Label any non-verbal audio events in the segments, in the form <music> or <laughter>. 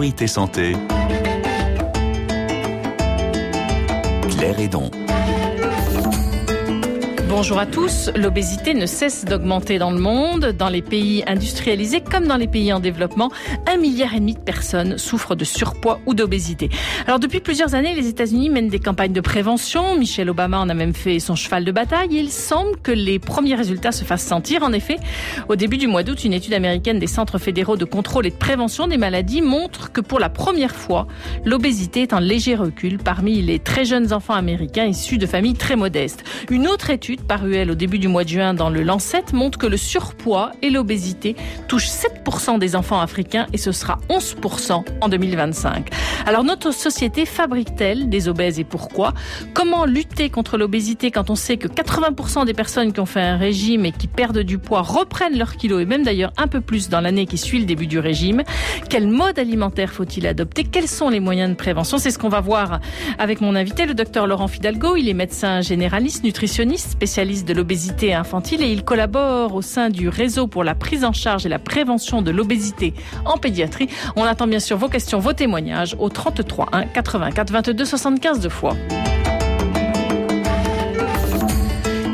Priorité Santé. Claire Edon. Bonjour à tous. L'obésité ne cesse d'augmenter dans le monde, dans les pays industrialisés comme dans les pays en développement. Un milliard et demi de personnes souffrent de surpoids ou d'obésité. Alors depuis plusieurs années, les États-Unis mènent des campagnes de prévention. Michelle Obama en a même fait son cheval de bataille. il semble que les premiers résultats se fassent sentir. En effet, au début du mois d'août, une étude américaine des centres fédéraux de contrôle et de prévention des maladies montre que pour la première fois, l'obésité est en léger recul parmi les très jeunes enfants américains issus de familles très modestes. Une autre étude paru elle au début du mois de juin dans le Lancet montre que le surpoids et l'obésité touchent 7% des enfants africains et ce sera 11% en 2025. Alors notre société fabrique-t-elle des obèses et pourquoi? Comment lutter contre l'obésité quand on sait que 80% des personnes qui ont fait un régime et qui perdent du poids reprennent leurs kilos et même d'ailleurs un peu plus dans l'année qui suit le début du régime? Quel mode alimentaire faut-il adopter? Quels sont les moyens de prévention? C'est ce qu'on va voir avec mon invité, le docteur Laurent Fidalgo. Il est médecin généraliste, nutritionniste, spécialiste spécialiste de l'obésité infantile et il collabore au sein du réseau pour la prise en charge et la prévention de l'obésité en pédiatrie. On attend bien sûr vos questions, vos témoignages au 33 1 84 22 75 deux fois.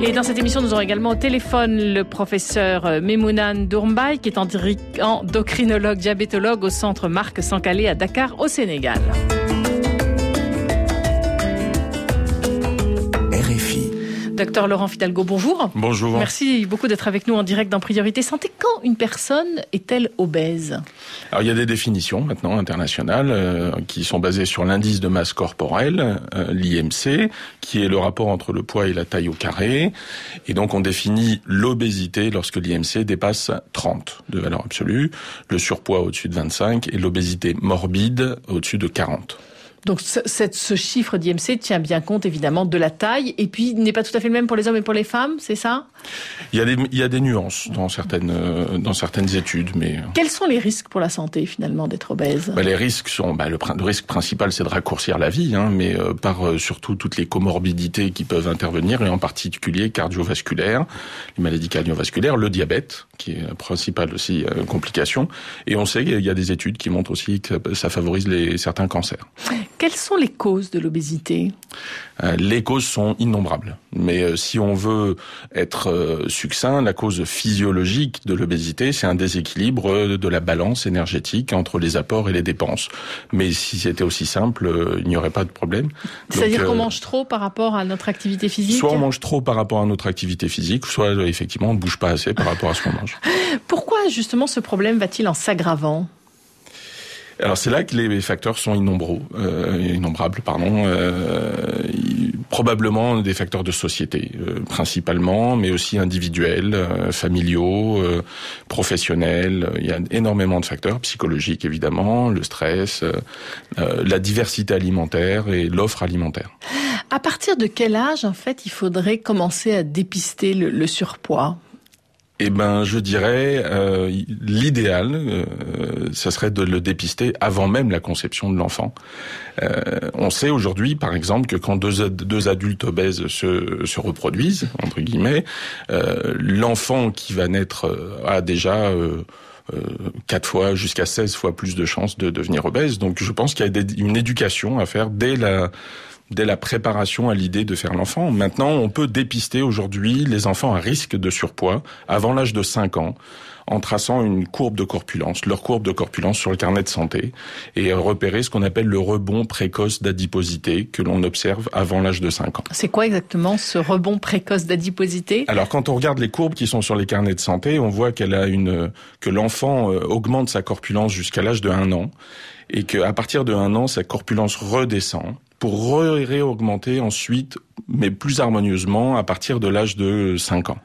Et dans cette émission, nous aurons également au téléphone le professeur Memounan Dourmbaï, qui est endocrinologue, diabétologue au centre Marc Sankale à Dakar, au Sénégal. Docteur Laurent Fidalgo, bonjour. Bonjour. Merci beaucoup d'être avec nous en direct dans Priorité Santé. Quand une personne est-elle obèse Alors il y a des définitions maintenant internationales euh, qui sont basées sur l'indice de masse corporelle, euh, l'IMC, qui est le rapport entre le poids et la taille au carré. Et donc on définit l'obésité lorsque l'IMC dépasse 30 de valeur absolue, le surpoids au-dessus de 25 et l'obésité morbide au-dessus de 40. Donc ce, chiffre d'IMC tient bien compte évidemment de la taille et puis n'est pas tout à fait le même pour les hommes et pour les femmes, c'est ça? Il y, a des, il y a des nuances dans certaines, euh, dans certaines études. mais euh. Quels sont les risques pour la santé finalement d'être obèse? Bah, Les risques sont, bah, le, risque principal c'est de raccourcir la vie, hein, mais euh, par surtout toutes les comorbidités qui peuvent intervenir et en particulier cardiovasculaires, les maladies cardiovasculaires, le diabète qui est la principale aussi complication. Et on sait qu'il y a des études qui montrent aussi que ça favorise les, certains cancers. Quelles sont les causes de l'obésité? Euh, Les causes sont innombrables. Mais euh, si on veut être euh, succinct, la cause physiologique de l'obésité, c'est un déséquilibre de la balance énergétique entre les apports et les dépenses. Mais si c'était aussi simple, il n'y aurait pas de problème. C'est-à-dire qu'on mange trop par rapport à notre activité physique? Soit on mange trop par rapport à notre activité physique, soit effectivement on ne bouge pas assez par rapport à ce qu'on mange. <laughs> Pourquoi justement ce problème va-t-il en s'aggravant? Alors c'est là que les facteurs sont innombrables, euh, innombrables pardon. Euh, probablement des facteurs de société, euh, principalement, mais aussi individuels, euh, familiaux, euh, professionnels. Il y a énormément de facteurs psychologiques évidemment, le stress, la diversité alimentaire et l'offre alimentaire. À partir de quel âge en fait il faudrait commencer à dépister le surpoids? Eh ben, je dirais euh, l'idéal, euh, ce serait de le dépister avant même la conception de l'enfant. Euh, on sait aujourd'hui, par exemple, que quand deux, deux adultes obèses se, se reproduisent, entre guillemets, euh, l'enfant qui va naître a déjà quatre fois jusqu'à 16 fois plus de chances de devenir obèse. Donc, je pense qu'il y a une éducation à faire dès la dès la préparation à l'idée de faire l'enfant. Maintenant, on peut dépister aujourd'hui les enfants à risque de surpoids avant l'âge de 5 ans en traçant une courbe de corpulence, leur courbe de corpulence sur le carnet de santé, et repérer ce qu'on appelle le rebond précoce d'adiposité que l'on observe avant l'âge de 5 ans. C'est quoi exactement ce rebond précoce d'adiposité? Alors quand on regarde les courbes qui sont sur les carnets de santé, on voit qu'elle a une que l'enfant euh, augmente sa corpulence jusqu'à l'âge de 1 an et qu'à partir de 1 an, sa corpulence redescend pour réaugmenter ensuite, mais plus harmonieusement, à partir de l'âge de 5 ans.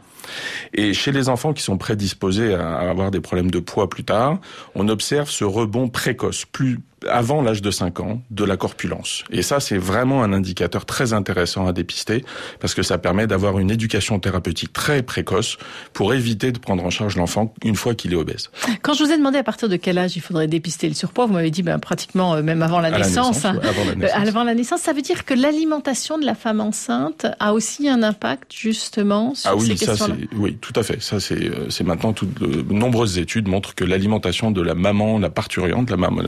Et chez les enfants qui sont prédisposés à avoir des problèmes de poids plus tard, on observe ce rebond précoce, plus avant l'âge de 5 ans, de la corpulence. Et ça, c'est vraiment un indicateur très intéressant à dépister, parce que ça permet d'avoir une éducation thérapeutique très précoce pour éviter de prendre en charge l'enfant une fois qu'il est obèse. Quand je vous ai demandé à partir de quel âge il faudrait dépister le surpoids, vous m'avez dit ben, pratiquement euh, même avant la naissance. avant, la naissance. avant la naissance. Ça veut dire que l'alimentation de la femme enceinte a aussi un impact justement sur ah oui, ces ça oui, tout à fait. Ça c'est euh, c'est maintenant toutes de nombreuses études montrent que l'alimentation de la maman, la parturiente, la maman,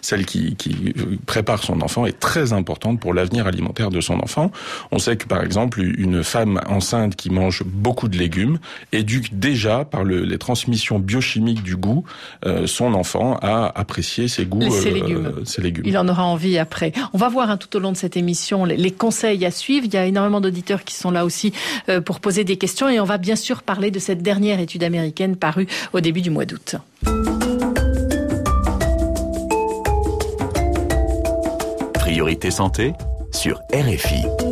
celle qui qui prépare son enfant est très importante pour l'avenir alimentaire de son enfant. On sait que par exemple une femme enceinte qui mange beaucoup de légumes éduque déjà par le, les transmissions biochimiques du goût euh, son enfant à apprécier ses goûts, ses, légumes. Euh, ses légumes. Il en aura envie après. On va voir hein, tout au long de cette émission les, les, conseils à suivre. Il y a énormément d'auditeurs qui sont là aussi euh, pour poser des questions et on va bien sûr parler de cette dernière étude américaine parue au début du mois d'août. Priorité santé sur RFI.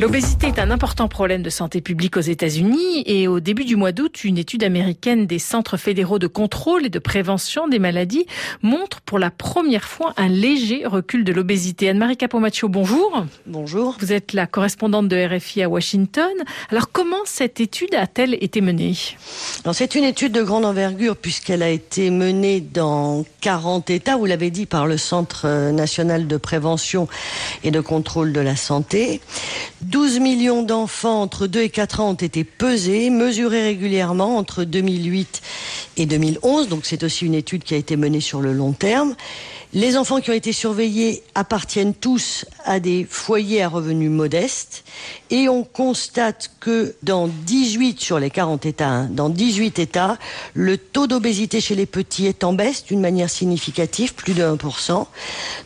L'obésité est un important problème de santé publique aux États-Unis et au début du mois d'août, une étude américaine des centres fédéraux de contrôle et de prévention des maladies montre pour la première fois un léger recul de l'obésité. Anne-Marie Capomaccio, bonjour. Bonjour. Vous êtes la correspondante de RFI à Washington. Alors comment cette étude a-t-elle été menée? C'est une étude de grande envergure puisqu'elle a été menée dans 40 États, vous l'avez dit, par le Centre national de prévention et de contrôle de la santé. 12 millions d'enfants entre 2 et 4 ans ont été pesés, mesurés régulièrement entre 2008 et 2011. Donc c'est aussi une étude qui a été menée sur le long terme. Les enfants qui ont été surveillés appartiennent tous à des foyers à revenus modestes et on constate que dans 18 sur les 40 États, hein, dans 18 États, le taux d'obésité chez les petits est en baisse d'une manière significative, plus de 1%.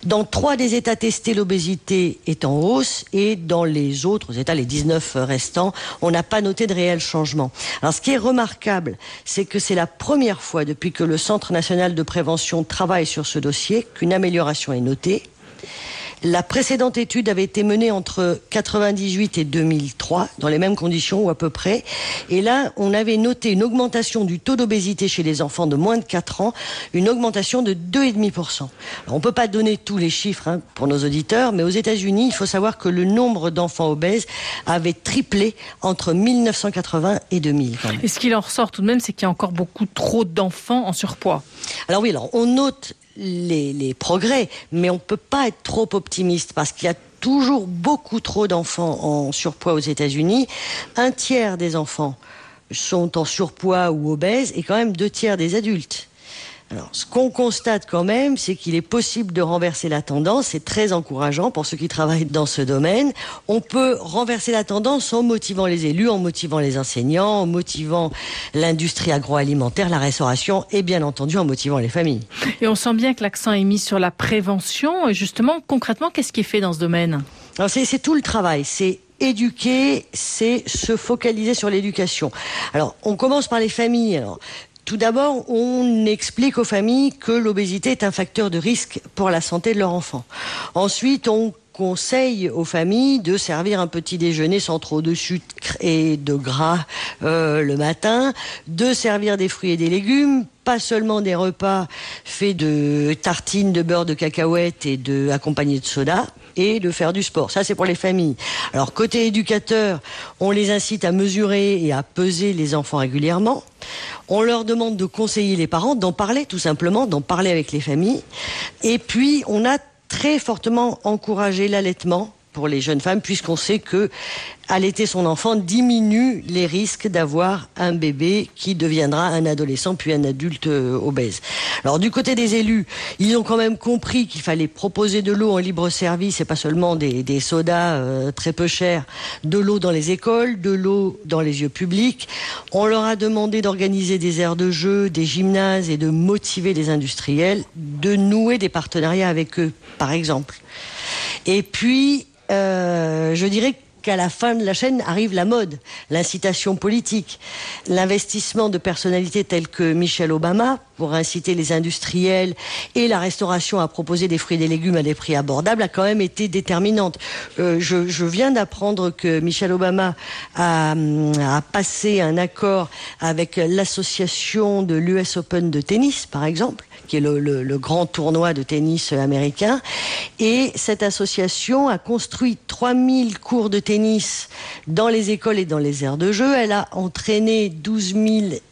Dans trois des États testés, l'obésité est en hausse et dans les autres États, les 19 restants, on n'a pas noté de réel changement. Alors ce qui est remarquable, c'est que c'est la première fois depuis que le Centre national de prévention travaille sur ce dossier qu'une amélioration est notée. La précédente étude avait été menée entre 98 et 2003, dans les mêmes conditions ou à peu près. Et là, on avait noté une augmentation du taux d'obésité chez les enfants de moins de 4 ans, une augmentation de 2,5%. on ne peut pas donner tous les chiffres hein, pour nos auditeurs, mais aux États-Unis, il faut savoir que le nombre d'enfants obèses avait triplé entre 1980 et 2000. Et ce qu'il en ressort tout de même, c'est qu'il y a encore beaucoup trop d'enfants en surpoids. Alors oui, alors on note les, progrès, mais on ne peut pas être trop optimiste parce qu'il y a toujours beaucoup trop d'enfants en surpoids aux États-Unis. Un tiers des enfants sont en surpoids ou obèses et quand même deux tiers des adultes. Alors, ce qu'on constate quand même, c'est qu'il est possible de renverser la tendance. C'est très encourageant pour ceux qui travaillent dans ce domaine. On peut renverser la tendance en motivant les élus, en motivant les enseignants, en motivant l'industrie agroalimentaire, la restauration et bien entendu en motivant les familles. Et on sent bien que l'accent est mis sur la prévention. Et justement, concrètement, qu'est-ce qui est fait dans ce domaine? C'est tout le travail. C'est éduquer, c'est se focaliser sur l'éducation. Alors, on commence par les familles. Alors, tout d'abord, on explique aux familles que l'obésité est un facteur de risque pour la santé de leur enfant. Ensuite, on conseille aux familles de servir un petit déjeuner sans trop de sucre et de gras euh, le matin, de servir des fruits et des légumes, pas seulement des repas faits de tartines de beurre de cacahuète et de accompagnés de soda et de faire du sport. Ça, c'est pour les familles. Alors, côté éducateur, on les incite à mesurer et à peser les enfants régulièrement. On leur demande de conseiller les parents, d'en parler tout simplement, d'en parler avec les familles. Et puis, on a très fortement encouragé l'allaitement pour les jeunes femmes, puisqu'on sait que allaiter son enfant diminue les risques d'avoir un bébé qui deviendra un adolescent puis un adulte euh, obèse. Alors du côté des élus, ils ont quand même compris qu'il fallait proposer de l'eau en libre service et pas seulement des, sodas euh, très peu chers, de l'eau dans les écoles, de l'eau dans les lieux publics. On leur a demandé d'organiser des aires de jeu, des gymnases et de motiver les industriels, de nouer des partenariats avec eux, par exemple. Et puis, euh, je dirais qu'à la fin de la chaîne arrive la mode, l'incitation politique, l'investissement de personnalités telles que Michelle Obama pour inciter les industriels et la restauration à proposer des fruits et des légumes à des prix abordables a quand même été déterminante. Euh, je, viens d'apprendre que Michelle Obama a passé un accord avec l'association de l'US Open de tennis, par exemple, qui est le, grand tournoi de tennis américain. Et cette association a construit 3000 cours de tennis dans les écoles et dans les aires de jeu. Elle a entraîné 12 000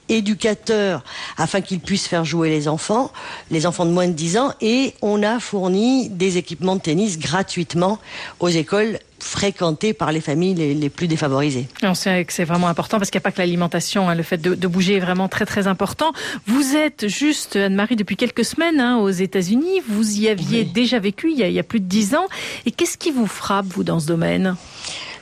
éducateurs afin qu'ils puissent faire jouer les enfants, les enfants de moins de 10 ans, et on a fourni des équipements de tennis gratuitement aux écoles fréquentées par les familles les, plus défavorisées. On sait que c'est vraiment important parce qu'il n'y a pas que l'alimentation, hein, le fait de, bouger est vraiment très très important. Vous êtes juste, Anne-Marie, depuis quelques semaines hein, aux États-Unis, vous y aviez déjà vécu il y, a, il y a plus de dix ans, et qu'est-ce qui vous frappe, vous, dans ce domaine?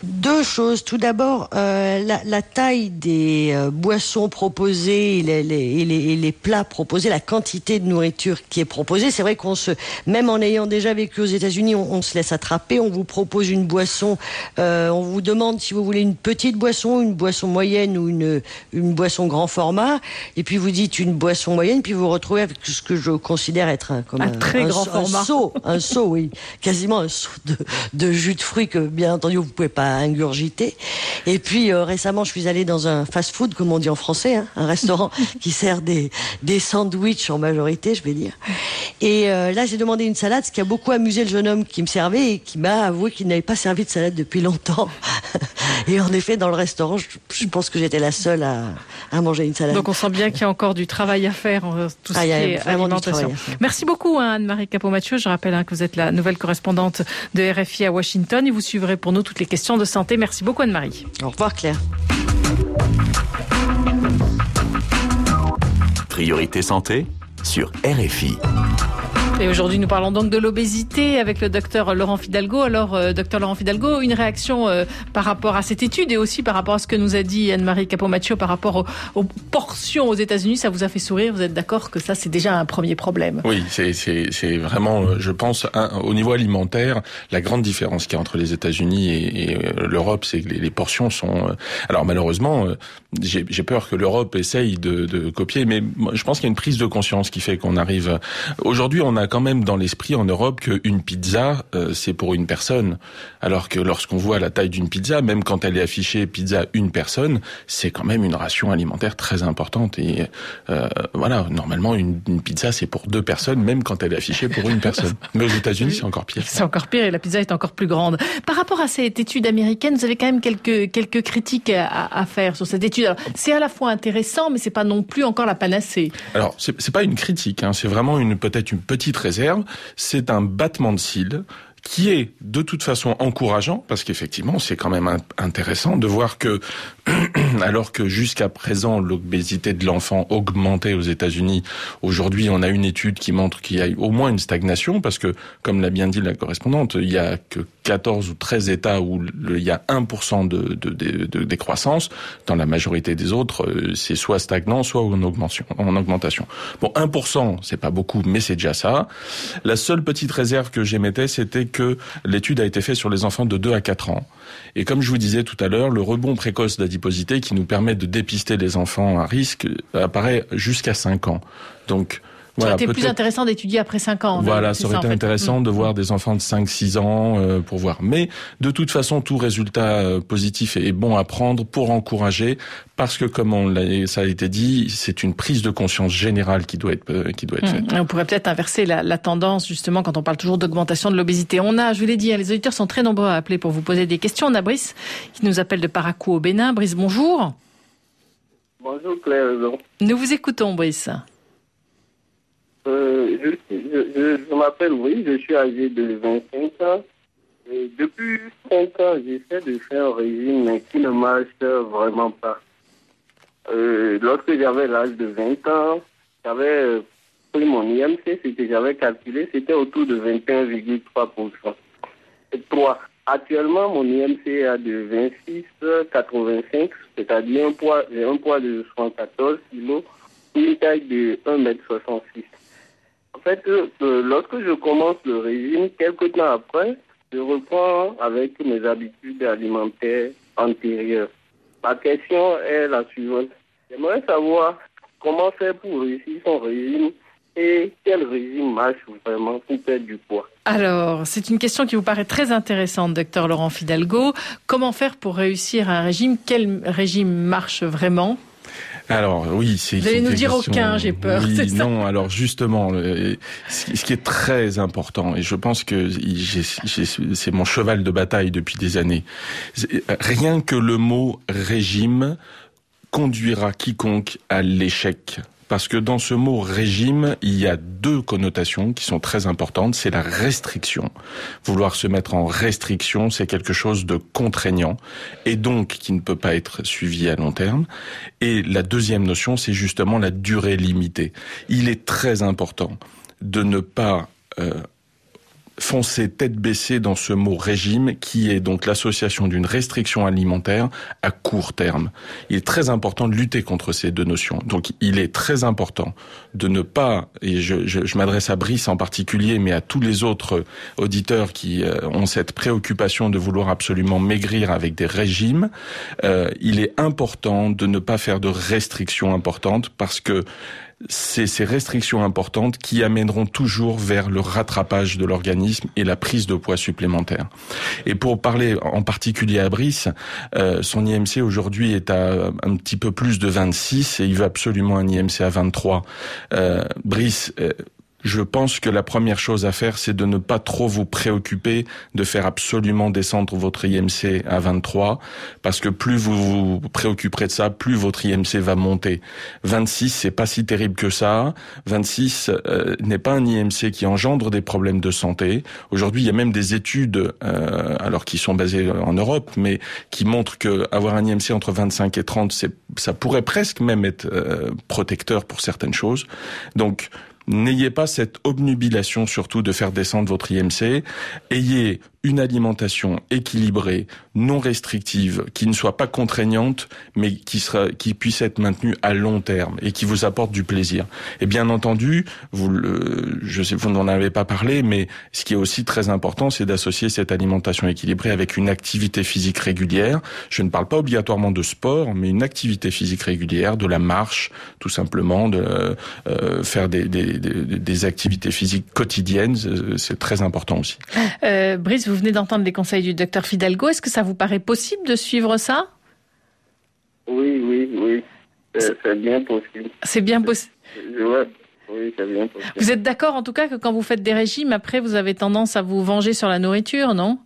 Deux choses. Tout d'abord, euh, la, la, taille des euh, boissons proposées et les, les, les, les, plats proposés, la quantité de nourriture qui est proposée. C'est vrai qu'on se, même en ayant déjà vécu aux États-Unis, on, on, se laisse attraper. On vous propose une boisson, euh, on vous demande si vous voulez une petite boisson, une boisson moyenne ou une, une boisson grand format, et puis vous dites une boisson moyenne, puis vous vous retrouvez avec ce que je considère être un, comme un, très grand format, un seau, un seau, oui, quasiment un seau de, de jus de fruits que bien entendu vous pouvez pas ingurgiter. Et puis euh, récemment, je suis allée dans un fast-food, comme on dit en français, hein, un restaurant <laughs> qui sert des, des sandwichs en majorité, je vais dire. Et euh, là, j'ai demandé une salade, ce qui a beaucoup amusé le jeune homme qui me servait et qui m'a avoué qu'il n'avait pas servi de salade depuis longtemps. <laughs> et en effet, dans le restaurant, je, pense que j'étais la seule à, à, manger une salade. Donc on sent bien qu'il y a encore du travail à faire en tout ce ah, qui est alimentation. Merci beaucoup hein, Anne-Marie Capot-Mathieu. Je rappelle hein, que vous êtes la nouvelle correspondante de RFI à Washington et vous suivrez pour nous toutes les questions de santé. Merci beaucoup Anne-Marie. Au revoir Claire. Priorité santé sur RFI. Et aujourd'hui, nous parlons donc de l'obésité avec le docteur Laurent Fidalgo. Alors, euh, docteur Laurent Fidalgo, une réaction euh, par rapport à cette étude et aussi par rapport à ce que nous a dit Anne-Marie Capomaccio par rapport aux, portions aux États-Unis, ça vous a fait sourire? Vous êtes d'accord que ça, c'est déjà un premier problème? Oui, c'est vraiment, euh, je pense, au niveau alimentaire, la grande différence qu'il y a entre les États-Unis et, et l'Europe, c'est que les, les, portions sont. Alors malheureusement, j'ai peur que l'Europe essaye de, de, copier, mais je pense qu'il y a une prise de conscience qui fait qu'on arrive. Aujourd'hui, on a quand même dans l'esprit en Europe qu'une pizza, euh, c'est pour une personne. Alors que lorsqu'on voit la taille d'une pizza, même quand elle est affichée pizza une personne, c'est quand même une ration alimentaire très importante. Et euh, voilà, normalement, une, pizza, c'est pour deux personnes, même quand elle est affichée pour une personne. <laughs> Mais aux États-Unis, c'est encore pire. C'est encore pire et la pizza est encore plus grande. Par rapport à cette étude américaine, vous avez quand même quelques, quelques critiques à, à faire sur cette étude. C'est à la fois intéressant, mais c'est pas non plus encore la panacée. Alors, c'est pas une critique, hein, c'est vraiment une peut-être une petite réserve, c'est un battement de cils qui est de toute façon encourageant, parce qu'effectivement, c'est quand même intéressant de voir que, <clears throat> alors que jusqu'à présent, l'obésité de l'enfant augmentait aux États-Unis, aujourd'hui, on a une étude qui montre qu'il y a au moins une stagnation, parce que, comme l'a bien dit la correspondante, il y a que 14 ou 13 États où il y a 1% de, de, de, décroissance. Dans la majorité des autres, euh, c'est soit stagnant, soit en augmentation. En augmentation. Bon, 1%, c'est pas beaucoup, mais c'est déjà ça. La seule petite réserve que j'émettais, c'était que l'étude a été faite sur les enfants de 2 à 4 ans. Et comme je vous disais tout à l'heure, le rebond précoce d'adiposité qui nous permet de dépister les enfants à risque apparaît jusqu'à 5 ans. Donc, ça aurait été plus intéressant d'étudier après 5 ans. Voilà, ça aurait été intéressant de voir mm. des enfants de 5-6 ans euh, pour voir. Mais de toute façon, tout résultat euh, positif est bon à prendre pour encourager, parce que comme on ça a été dit, c'est une prise de conscience générale qui doit être euh, qui doit être mm. faite. On pourrait peut-être inverser la, la, tendance justement quand on parle toujours d'augmentation de l'obésité. On a, je vous l'ai dit, hein, les auditeurs sont très nombreux à appeler pour vous poser des questions. On a Brice qui nous appelle de Paracou au Bénin. Brice, bonjour. Bonjour Claire. Nous vous écoutons, Brice. Euh, je, m'appelle, oui, je suis âgé de 25 ans. Depuis 5 ans, j'essaie de faire un régime, qui ne marche vraiment pas. Euh, lorsque j'avais l'âge de 20 ans, j'avais euh, pris mon IMC, ce que j'avais calculé, c'était autour de 21,3%. 3. Actuellement, mon IMC est de 26,85, c'est-à-dire un poids, un poids de 74 kg, une taille de 1m66. En fait, euh, lorsque je commence le régime, quelques temps après, je reprends avec mes habitudes alimentaires antérieures. Ma question est la suivante. J'aimerais savoir comment faire pour réussir son régime et quel régime marche vraiment pour perdre du poids. Alors, c'est une question qui vous paraît très intéressante, docteur Laurent Fidalgo. Comment faire pour réussir un régime? Quel régime marche vraiment? Alors oui, c'est. Vous allez nous dire aucun, j'ai peur. Oui, non, alors justement, ce qui est très important, et je pense que c'est mon cheval de bataille depuis des années, rien que le mot régime conduira quiconque à l'échec parce que dans ce mot régime, il y a deux connotations qui sont très importantes. C'est la restriction. Vouloir se mettre en restriction, c'est quelque chose de contraignant et donc qui ne peut pas être suivi à long terme. Et la deuxième notion, c'est justement la durée limitée. Il est très important de ne pas euh, foncer tête baissée dans ce mot régime qui est donc l'association d'une restriction alimentaire à court terme. Il est très important de lutter contre ces deux notions. Donc il est très important de ne pas, et je, je, je m'adresse à Brice en particulier, mais à tous les autres auditeurs qui euh, ont cette préoccupation de vouloir absolument maigrir avec des régimes, euh, il est important de ne pas faire de restrictions importantes parce que c'est ces restrictions importantes qui amèneront toujours vers le rattrapage de l'organisme et la prise de poids supplémentaire. Et pour parler en particulier à Brice, euh, son IMC aujourd'hui est à un petit peu plus de 26 et il veut absolument un IMC à 23. Euh, Brice, euh, je pense que la première chose à faire, c'est de ne pas trop vous préoccuper de faire absolument descendre votre IMC à 23, parce que plus vous vous préoccuperez de ça, plus votre IMC va monter. 26, c'est pas si terrible que ça. 26 euh, n'est pas un IMC qui engendre des problèmes de santé. Aujourd'hui, il y a même des études, euh, alors qui sont basées en Europe, mais qui montrent que avoir un IMC entre 25 et 30, c'est, ça pourrait presque même être euh, protecteur pour certaines choses. Donc, N'ayez pas cette obnubilation surtout de faire descendre votre IMC. Ayez une alimentation équilibrée, non restrictive, qui ne soit pas contraignante, mais qui sera, qui puisse être maintenue à long terme et qui vous apporte du plaisir. Et bien entendu, vous, le, je sais, vous n'en avez pas parlé, mais ce qui est aussi très important, c'est d'associer cette alimentation équilibrée avec une activité physique régulière. Je ne parle pas obligatoirement de sport, mais une activité physique régulière, de la marche, tout simplement, de euh, faire des, des, des, des, activités physiques quotidiennes, c'est très important aussi. Euh, Brice, vous venez d'entendre les conseils du docteur Fidalgo. Est-ce que ça vous paraît possible de suivre ça? Oui, oui, oui. C'est bien possible. C'est bien possible. Ouais. Oui, c'est bien possible. Vous êtes d'accord en tout cas que quand vous faites des régimes, après vous avez tendance à vous venger sur la nourriture, non?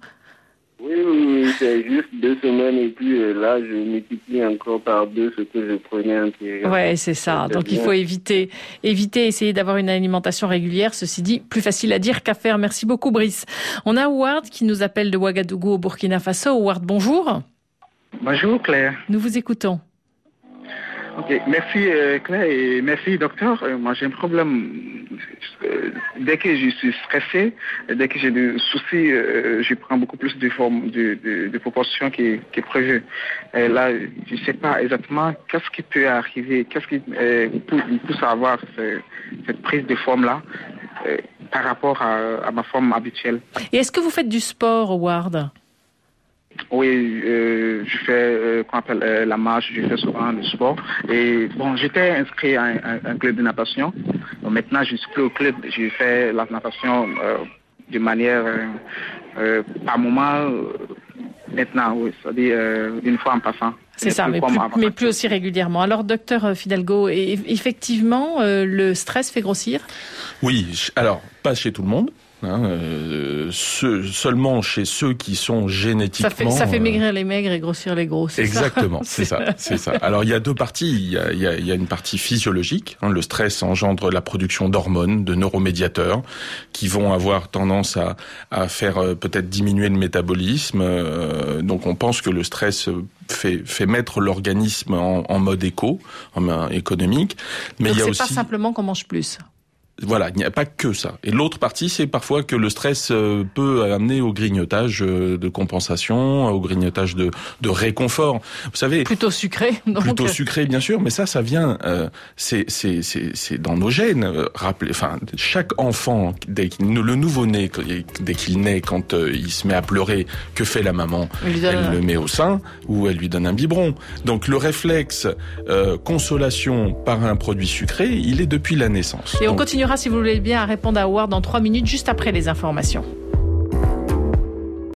Oui, oui. C'est juste deux semaines et puis euh, là, je multiplie encore par deux ce que je prenais antérieurement. Ouais, c'est ça. Donc il faut éviter, éviter, essayer d'avoir une alimentation régulière. Ceci dit, plus facile à dire qu'à faire. Merci beaucoup, Brice. On a Howard qui nous appelle de Ouagadougou au Burkina Faso. Howard, bonjour. Bonjour Claire. Nous vous écoutons. Ok, merci euh, Claire et merci docteur. Euh, moi j'ai un problème. Euh, dès que je suis stressé, dès que j'ai des soucis, je prends beaucoup plus de formes de, de, proportions qui, qui prévu. Là, je ne sais pas exactement qu'est-ce qui peut arriver, qu'est-ce qui me pousse à avoir ce- cette prise de forme là par rapport à, à ma forme habituelle. Et est-ce que vous faites du sport, Howard Oui, euh, je fais euh, qu'on appelle euh, la marche, je fais souvent du sport. Et bon, j'étais inscrit à un, un- un club de natation. Donc, maintenant, je suis plus au club. Je fais la natation euh, de manière euh, euh, par moment. euh, maintenant, oui, c'est-à-dire euh, une fois en passant. C'est ça, mais plus, mais plus aussi régulièrement. Alors, docteur Fidalgo, et- effectivement, euh, le stress fait grossir? Oui, alors pas chez tout le monde. Hein, euh, ceux- seulement chez ceux qui sont ça génétiquement. fait, ça fait euh, maigrir les maigres et grossir les gros. c'est ça Exactement, <laughs> c'est ça, c'est ça. Alors il y a deux parties. Il y a, il y a- il y a une partie physiologique. hein, le stress engendre la production d'hormones, de neuromédiateurs, qui vont avoir tendance à, à faire euh, peut-être diminuer le métabolisme. Euh, donc on pense que le stress euh, fait, fait mettre l'organisme en, en mode éco, en mode économique. Mais Donc, il y a c'est aussi pas simplement qu'on mange plus. Voilà, il n'y a pas que ça. Et l'autre partie, c'est parfois que le stress euh, peut amener au grignotage euh, de compensation, au grignotage de, de réconfort. Vous savez, Plutôt sucré. Donc, plutôt euh, sucré bien sûr, mais ça, ça vient, euh, c'est c'est c'est c'est dans nos gènes. Rappelez, enfin, chaque enfant dès qu'il le nouveau-né dès qu'il naît, quand il se met à pleurer, que fait la maman? Elle le met au sein ou elle lui donne un biberon. Donc le réflexe euh, consolation par un produit sucré, il est depuis la naissance. Et on Donc, continuera, si vous voulez bien, à répondre à Howard dans trois minutes, juste après les informations.